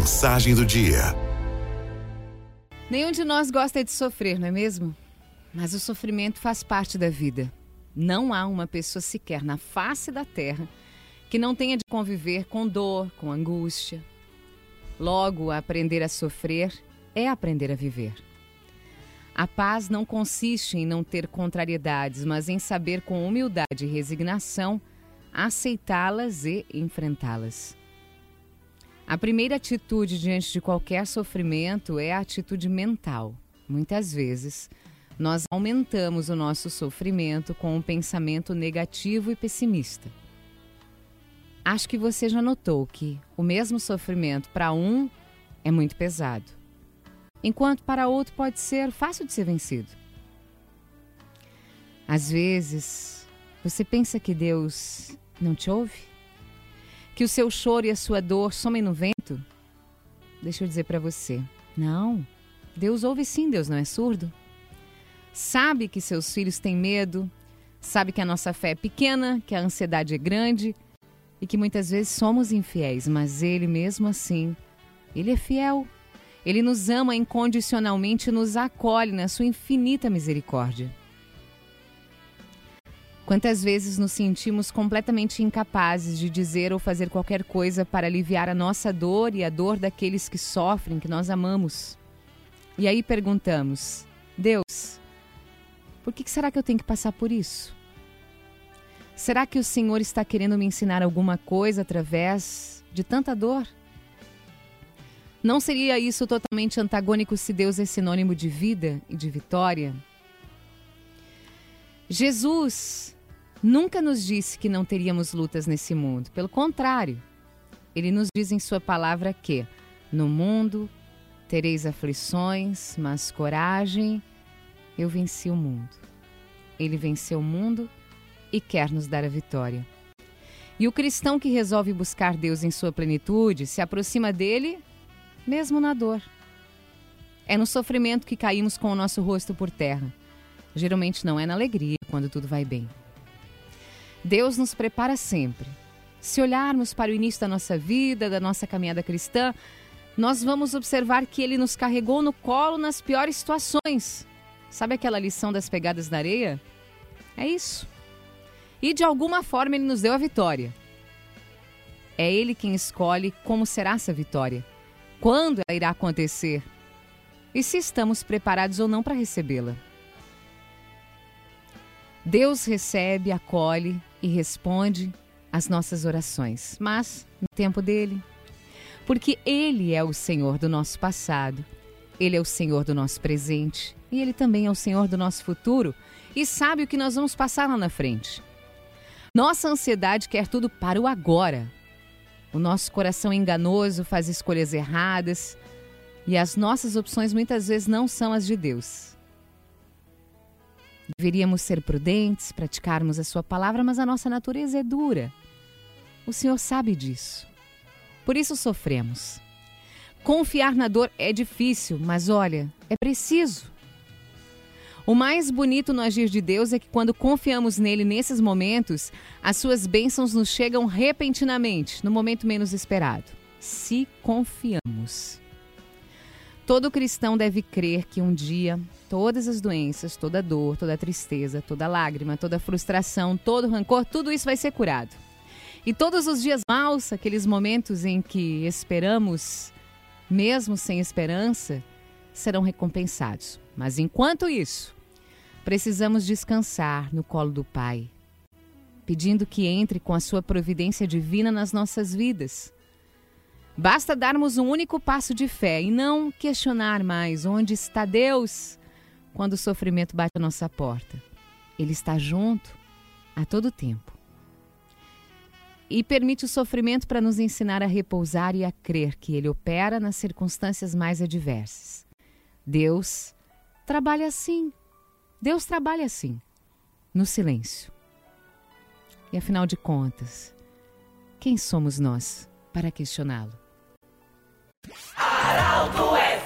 Mensagem do dia. Nenhum de nós gosta de sofrer, não é mesmo? Mas o sofrimento faz parte da vida. Não há uma pessoa sequer na face da terra que não tenha de conviver com dor, com angústia. Logo, aprender a sofrer é aprender a viver. A paz não consiste em não ter contrariedades, mas em saber com humildade e resignação aceitá-las e enfrentá-las. A primeira atitude diante de qualquer sofrimento é a atitude mental. Muitas vezes, nós aumentamos o nosso sofrimento com um pensamento negativo e pessimista. Acho que você já notou que o mesmo sofrimento para um é muito pesado, enquanto para outro pode ser fácil de ser vencido. Às vezes, você pensa que Deus não te ouve? Que o seu choro e a sua dor somem no vento? Deixa eu dizer para você, não. Deus ouve sim, Deus não é surdo. Sabe que seus filhos têm medo, sabe que a nossa fé é pequena, que a ansiedade é grande e que muitas vezes somos infiéis, mas Ele mesmo assim, Ele é fiel. Ele nos ama incondicionalmente e nos acolhe na sua infinita misericórdia. Quantas vezes nos sentimos completamente incapazes de dizer ou fazer qualquer coisa para aliviar a nossa dor e a dor daqueles que sofrem, que nós amamos? E aí perguntamos: Deus, por que será que eu tenho que passar por isso? Será que o Senhor está querendo me ensinar alguma coisa através de tanta dor? Não seria isso totalmente antagônico se Deus é sinônimo de vida e de vitória? Jesus nunca nos disse que não teríamos lutas nesse mundo. Pelo contrário, ele nos diz em Sua palavra que no mundo tereis aflições, mas coragem, eu venci o mundo. Ele venceu o mundo e quer nos dar a vitória. E o cristão que resolve buscar Deus em sua plenitude se aproxima dele mesmo na dor. É no sofrimento que caímos com o nosso rosto por terra. Geralmente não é na alegria quando tudo vai bem. Deus nos prepara sempre. Se olharmos para o início da nossa vida, da nossa caminhada cristã, nós vamos observar que ele nos carregou no colo nas piores situações. Sabe aquela lição das pegadas na areia? É isso. E de alguma forma ele nos deu a vitória. É ele quem escolhe como será essa vitória, quando ela irá acontecer e se estamos preparados ou não para recebê-la. Deus recebe, acolhe e responde às nossas orações, mas no tempo dele. Porque Ele é o Senhor do nosso passado, Ele é o Senhor do nosso presente e Ele também é o Senhor do nosso futuro e sabe o que nós vamos passar lá na frente. Nossa ansiedade quer tudo para o agora. O nosso coração enganoso faz escolhas erradas e as nossas opções muitas vezes não são as de Deus. Deveríamos ser prudentes, praticarmos a Sua palavra, mas a nossa natureza é dura. O Senhor sabe disso. Por isso sofremos. Confiar na dor é difícil, mas olha, é preciso. O mais bonito no agir de Deus é que quando confiamos nele nesses momentos, as suas bênçãos nos chegam repentinamente, no momento menos esperado. Se confiamos. Todo cristão deve crer que um dia todas as doenças, toda dor, toda tristeza, toda lágrima, toda frustração, todo rancor, tudo isso vai ser curado. E todos os dias maus, aqueles momentos em que esperamos, mesmo sem esperança, serão recompensados. Mas enquanto isso, precisamos descansar no colo do Pai, pedindo que entre com a sua providência divina nas nossas vidas Basta darmos um único passo de fé e não questionar mais onde está Deus quando o sofrimento bate a nossa porta. Ele está junto a todo tempo. E permite o sofrimento para nos ensinar a repousar e a crer que Ele opera nas circunstâncias mais adversas. Deus trabalha assim. Deus trabalha assim, no silêncio. E afinal de contas, quem somos nós para questioná-lo? Arauto é